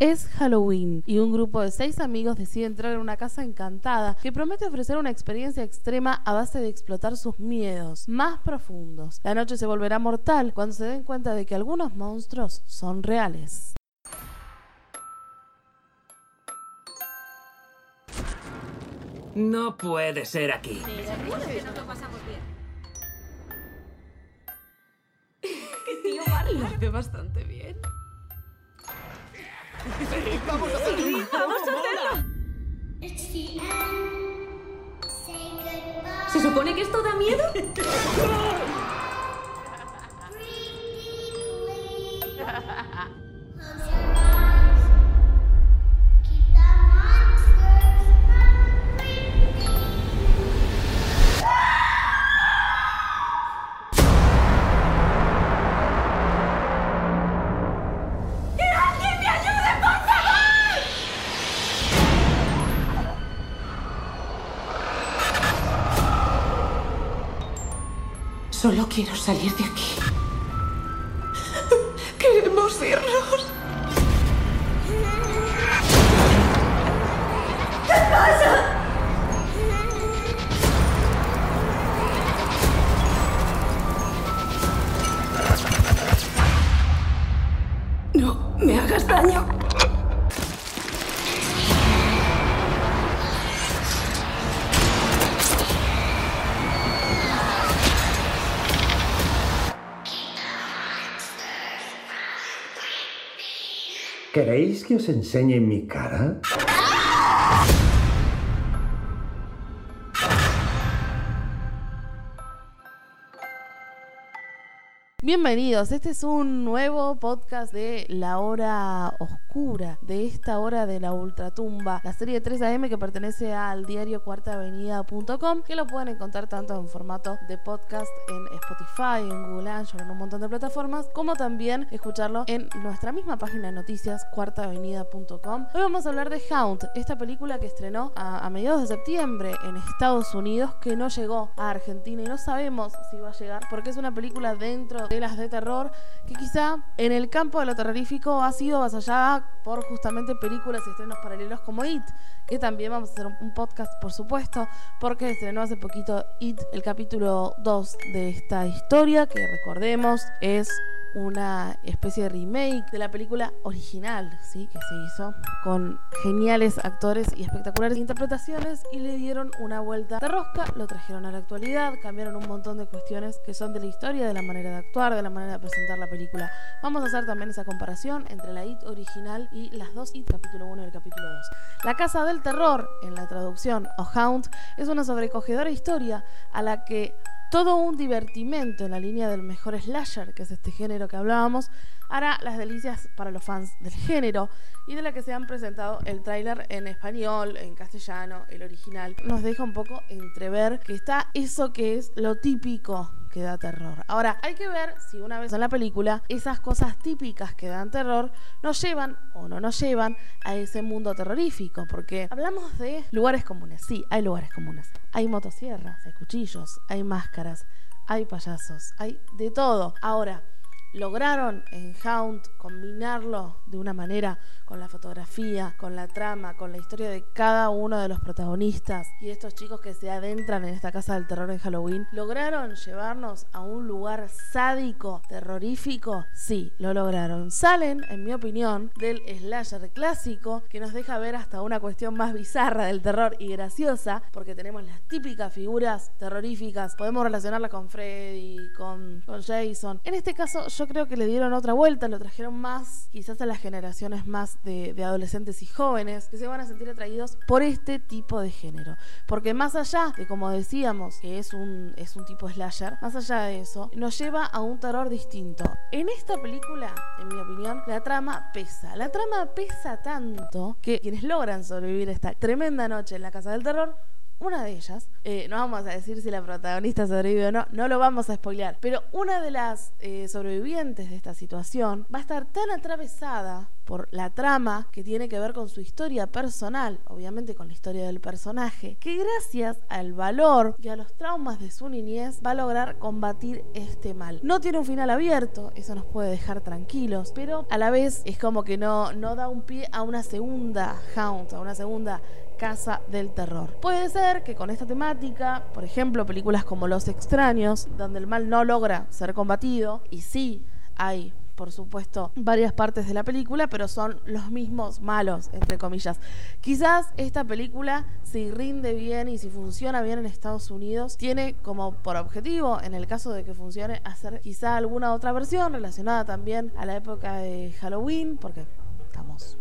Es Halloween y un grupo de seis amigos decide entrar en una casa encantada que promete ofrecer una experiencia extrema a base de explotar sus miedos más profundos. La noche se volverá mortal cuando se den cuenta de que algunos monstruos son reales. No puede ser aquí. Lo hace bastante bien. ¡Vamos a hacerlo! ¡Vamos a hacerlo! ¿Se supone que esto da miedo? Solo quiero salir de aquí. Queremos irnos. ¿Queréis que os enseñe mi cara? Bienvenidos, este es un nuevo podcast de La Hora Oscura, de esta hora de la Ultratumba, la serie 3 AM que pertenece al diario cuartaavenida.com, que lo pueden encontrar tanto en formato de podcast en Spotify, en Google Anchor, en un montón de plataformas, como también escucharlo en nuestra misma página de noticias, cuartaavenida.com. Hoy vamos a hablar de Hound, esta película que estrenó a, mediados de septiembre en Estados Unidos, que no llegó a Argentina y no sabemos si va a llegar, porque es una película dentro de las de terror que quizá en el campo de lo terrorífico ha sido avasallada por justamente películas y estrenos paralelos como It, que también vamos a hacer un- podcast por supuesto, porque estrenó hace poquito It, el capítulo 2 de esta historia, que recordemos es una especie de remake de la película original, ¿sí? que se hizo con geniales actores y espectaculares interpretaciones y le dieron una vuelta de rosca, lo trajeron a la actualidad, cambiaron un montón de cuestiones que son de la historia, de la manera de actuar, de la manera de presentar la película. Vamos a hacer también esa comparación entre la IT original y las dos IT, capítulo 1 y el capítulo 2. La Casa del Terror, en la traducción, o Hound, es una sobrecogedora historia a la que todo un divertimento en la línea del mejor slasher, que es este género que hablábamos, hará las delicias para los fans del género y de la que se han presentado el tráiler en español, en castellano, el original. Nos deja un poco entrever que está eso que es lo típico que da terror. Ahora, hay que ver si una vez en la película esas cosas típicas que dan terror nos llevan o no nos llevan a ese mundo terrorífico, porque hablamos de lugares comunes, sí, hay lugares comunes. Hay motosierras, hay cuchillos, hay máscaras, hay payasos, hay de todo. Ahora, lograron en Hound combinarlo de una manera con la fotografía, con la trama, con la historia de cada uno de los protagonistas y estos chicos que se adentran en esta casa del terror en Halloween, lograron llevarnos a un lugar sádico, terrorífico. Sí, lo lograron. Salen, en mi opinión, del slasher clásico que nos deja ver hasta una cuestión más bizarra del terror y graciosa, porque tenemos las típicas figuras terroríficas. Podemos relacionarlas con Freddy, con, con Jason. En este caso, yo creo que le dieron otra vuelta, lo trajeron más, quizás a las generaciones más de, adolescentes y jóvenes, que se van a sentir atraídos por este tipo de género. Porque más allá de, como decíamos, que es un, es un tipo slasher, más allá de eso, nos lleva a un terror distinto. En esta película, en mi opinión, la trama pesa. La trama pesa tanto que quienes logran sobrevivir esta tremenda noche en la casa del terror una de ellas, eh, no vamos a decir si la protagonista sobrevive o no, no lo vamos a spoilear, pero una de las eh, sobrevivientes de esta situación va a estar tan atravesada por la trama que tiene que ver con su historia personal, obviamente con la historia del personaje, que gracias al valor y a los traumas de su niñez va a lograr combatir este mal. No tiene un final abierto, eso nos puede dejar tranquilos, pero a la vez es como que no, no da un pie a una segunda Hound, a una segunda Casa del Terror. Puede ser que con esta temática, por ejemplo, películas como Los Extraños, donde el mal no logra ser combatido, y sí hay por supuesto, varias partes de la película, pero son los mismos malos, entre comillas. Quizás esta película, si rinde bien y si funciona bien en Estados Unidos, tiene como por objetivo, en el caso de que funcione, hacer quizá alguna otra versión relacionada también a la época de Halloween, porque estamos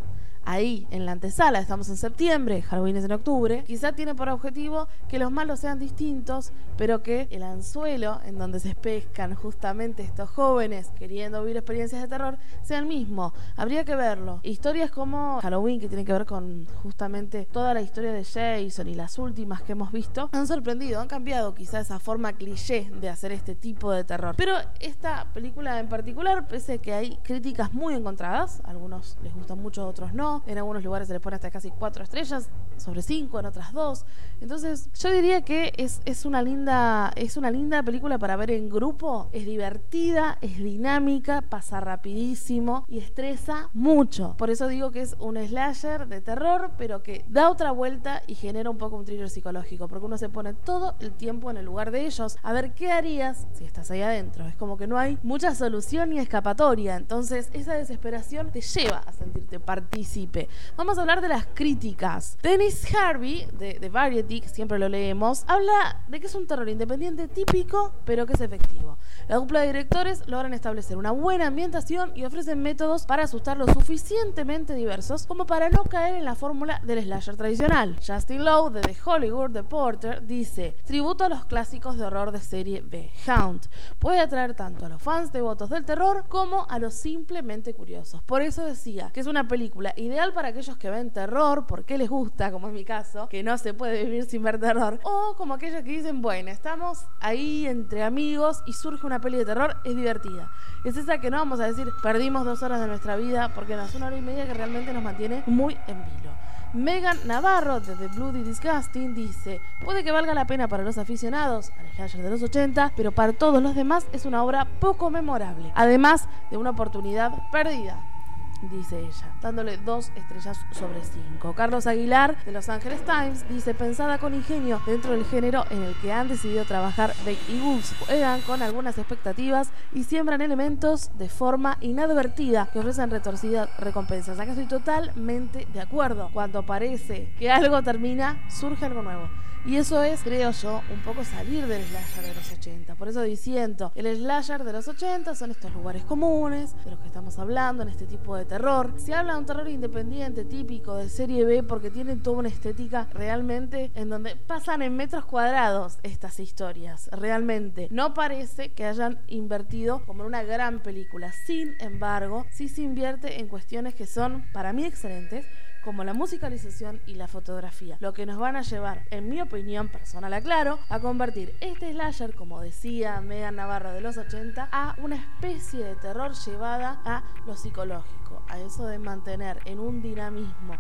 ahí en la antesala, estamos en septiembre, Halloween es en octubre, quizá tiene por objetivo que los malos sean distintos, pero que el anzuelo en donde se pescan justamente estos jóvenes queriendo vivir experiencias de terror sea el mismo. Habría que verlo. Historias como Halloween, que tienen que ver con justamente toda la historia de Jason y las últimas que hemos visto, han sorprendido, han cambiado quizá esa forma cliché de hacer este tipo de terror. Pero esta película en particular, pese a que hay críticas muy encontradas, algunos les gustan mucho, otros no, en algunos lugares se le pone hasta casi cuatro estrellas, sobre cinco, en otras dos. Entonces, yo diría que es, una linda, es una linda película para ver en grupo. Es divertida, es dinámica, pasa rapidísimo y estresa mucho. Por eso digo que es un slasher de terror, pero que da otra vuelta y genera un poco un thriller psicológico, porque uno se pone todo el tiempo en el lugar de ellos a ver qué harías si estás ahí adentro. Es como que no hay mucha solución ni escapatoria. Entonces, esa desesperación te lleva a sentirte partícipe. Vamos a hablar de las críticas. Dennis Harvey, de, de Variety, que siempre lo leemos, habla de que es un terror independiente típico, pero que es efectivo. La dupla de directores logran establecer una buena ambientación y ofrecen métodos para asustar lo suficientemente diversos como para no caer en la fórmula del slasher tradicional. Justin Lowe, de The Hollywood Reporter, dice: Tributo a los clásicos de horror de serie B. Hound puede atraer tanto a los fans devotos del terror como a los simplemente curiosos. Por eso decía que es una película ideal para aquellos que ven terror porque les gusta, como en mi caso, que no se puede vivir sin ver terror, o como aquellos que dicen, bueno, estamos ahí entre amigos y surge una peli de terror, es divertida. Es esa que no vamos a decir, perdimos dos horas de nuestra vida, porque no, es una hora y media que realmente nos mantiene muy en vilo. Megan Navarro de The Bloody Disgusting dice, puede que valga la pena para los aficionados al slasher de los 80, pero para todos los demás es una obra poco memorable, además de una oportunidad perdida dice ella, dándole dos estrellas sobre cinco. Carlos Aguilar de Los Angeles Times dice, pensada con ingenio dentro del género en el que han decidido trabajar Bake y juegan con algunas expectativas y siembran elementos de forma inadvertida que ofrecen retorcidas recompensas. Acá estoy totalmente de acuerdo. Cuando parece que algo termina, surge algo nuevo. Y eso es, creo yo, un poco salir del slasher de los 80. Por eso diciendo, el slasher de los 80 son estos lugares comunes de los que estamos hablando en este tipo de terror. Se habla de un terror independiente, típico de serie B, porque tienen toda una estética realmente en donde pasan en metros cuadrados estas historias. Realmente. No parece que hayan invertido como en una gran película. Sin embargo, sí se invierte en cuestiones que son para mí excelentes como la musicalización y la fotografía, lo que nos van a llevar, en mi opinión personal, aclaro, a convertir este slasher, como decía Megan Navarro de los 80, a una especie de terror llevada a lo psicológico, a eso de mantener en un dinamismo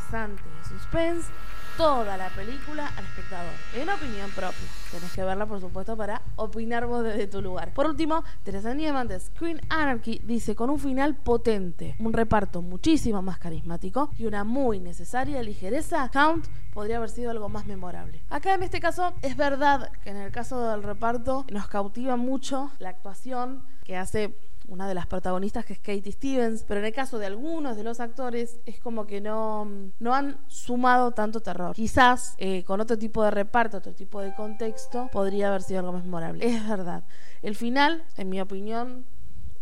estresante de suspense toda la película al espectador, en opinión propia. Tenés que verla, por supuesto, para opinar vos desde tu lugar. Por último, Teresa Nieman de Screen Anarchy dice con un final potente, un reparto muchísimo más carismático y una muy necesaria ligereza, Count podría haber sido algo más memorable. Acá en este caso es verdad que en el caso del reparto nos cautiva mucho la actuación que hace una de las protagonistas que es Katie Stevens, pero en el caso de algunos de los actores es como que no, no han sumado tanto terror. Quizás eh, con otro tipo de reparto, otro tipo de contexto, podría haber sido algo más memorable. Es verdad. El final, en mi opinión,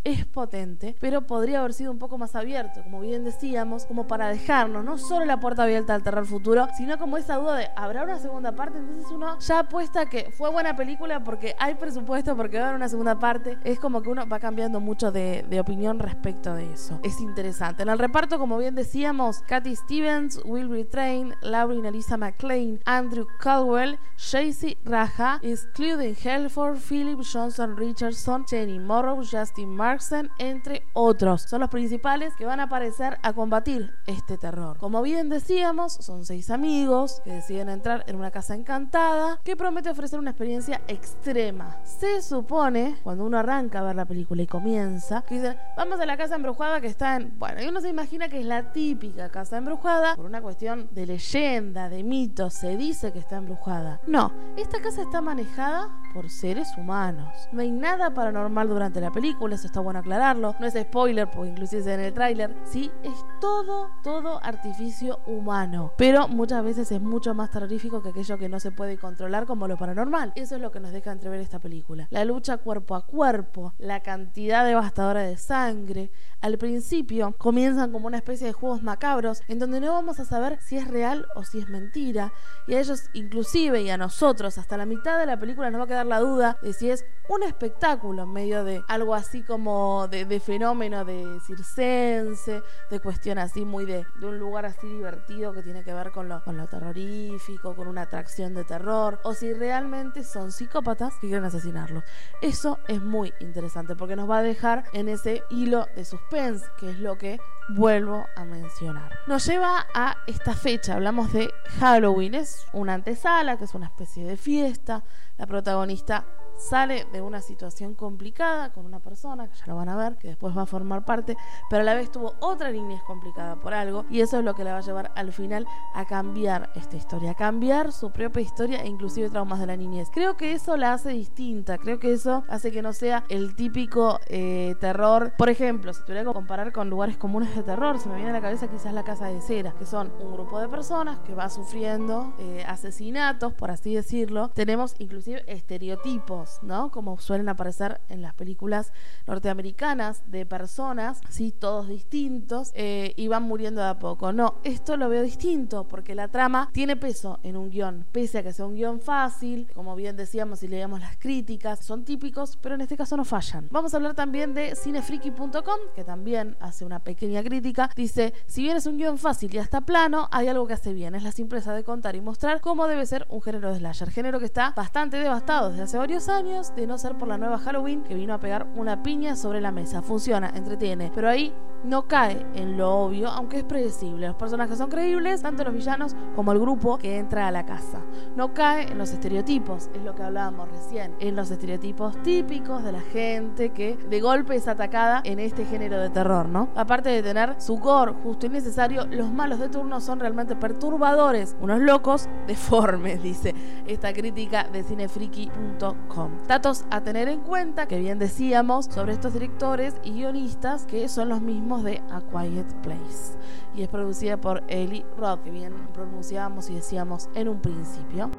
es potente, pero podría haber sido un poco más abierto, como bien decíamos, como para dejarnos no solo la puerta abierta al terror futuro, sino como esa duda de ¿habrá una segunda parte? Entonces uno ya apuesta que fue buena película porque hay presupuesto, porque va a haber una segunda parte. Es como que uno va cambiando mucho de, opinión respecto de eso. Es interesante. En el reparto, como bien decíamos, Katy Stevens, Will Retrain, Lauren Elisa McLean, Andrew Caldwell, Shacey Raja, including Helford, Philip Johnson Richardson, Jenny Morrow, Justin Mark Entre otros. Son los principales que van a aparecer a combatir este terror. Como bien decíamos, son seis amigos que deciden entrar en una casa encantada que promete ofrecer una experiencia extrema. Se supone, cuando uno arranca a ver la película y comienza, que dicen, vamos a la casa embrujada que está en... Bueno, y uno se imagina que es la típica casa embrujada por una cuestión de leyenda, de mito, se dice que está embrujada. No, esta casa está manejada por seres humanos. No hay nada paranormal durante la película, eso está bueno aclararlo. No es spoiler, porque inclusive en el tráiler. Sí, es todo, todo artificio humano. Pero muchas veces es mucho más terrorífico que aquello que no se puede controlar como lo paranormal. Eso es lo que nos deja entrever esta película. La lucha cuerpo a cuerpo, la cantidad devastadora de sangre. Al principio comienzan como una especie de juegos macabros en donde no vamos a saber si es real o si es mentira. Y a ellos inclusive y a nosotros hasta la mitad de la película nos va a quedar la duda de si es un espectáculo en medio de algo así como de, de fenómeno de circense, de cuestión así muy de, un lugar así divertido que tiene que ver con lo, con lo terrorífico, con una atracción de terror, o si realmente son psicópatas que quieren asesinarlos. Eso es muy interesante porque nos va a dejar en ese hilo de suspense, que es lo que vuelvo a mencionar. Nos lleva a esta fecha, hablamos de Halloween, es una antesala, que es una especie de fiesta, la protagonista protagonista sale de una situación complicada con una persona, que ya lo van a ver, que después va a formar parte, pero a la vez tuvo otra niñez complicada por algo, y eso es lo que le va a llevar al final a cambiar esta historia, a cambiar su propia historia e inclusive traumas de la niñez. Creo que eso la hace distinta, creo que eso hace que no sea el típico eh, terror. Por ejemplo, si tuviera que comparar con lugares comunes de terror, se me viene a la cabeza quizás la casa de cera, que son un grupo de personas que va sufriendo eh, asesinatos, por así decirlo. Tenemos inclusive estereotipos ¿no? Como suelen aparecer en las películas norteamericanas de personas, sí, todos distintos, eh, y van muriendo de a poco. No, esto lo veo distinto porque la trama tiene peso en un guion, pese a que sea un guion fácil, como bien decíamos y leíamos las críticas, son típicos, pero en este caso no fallan. Vamos a hablar también de cinefriki.com, que también hace una pequeña crítica. Dice, si bien es un guion fácil y hasta plano, hay algo que hace bien, es la simpleza de contar y mostrar cómo debe ser un género de slasher, género que está bastante devastado desde hace varios años de no ser por la nueva Halloween que vino a pegar una piña sobre la mesa. Funciona, entretiene, pero ahí no cae en lo obvio, aunque es predecible. Los personajes son creíbles, tanto los villanos como el grupo que entra a la casa. No cae en los estereotipos, es lo que hablábamos recién, en los estereotipos típicos de la gente que de golpe es atacada en este género de terror, ¿no? Aparte de tener su gore justo y necesario, los malos de turno son realmente perturbadores, unos locos deformes, dice esta crítica de cinefriki.com. Datos a tener en cuenta, que bien decíamos, sobre estos directores y guionistas que son los mismos de A Quiet Place. Y es producida por Eli Roth, que bien pronunciábamos y decíamos en un principio.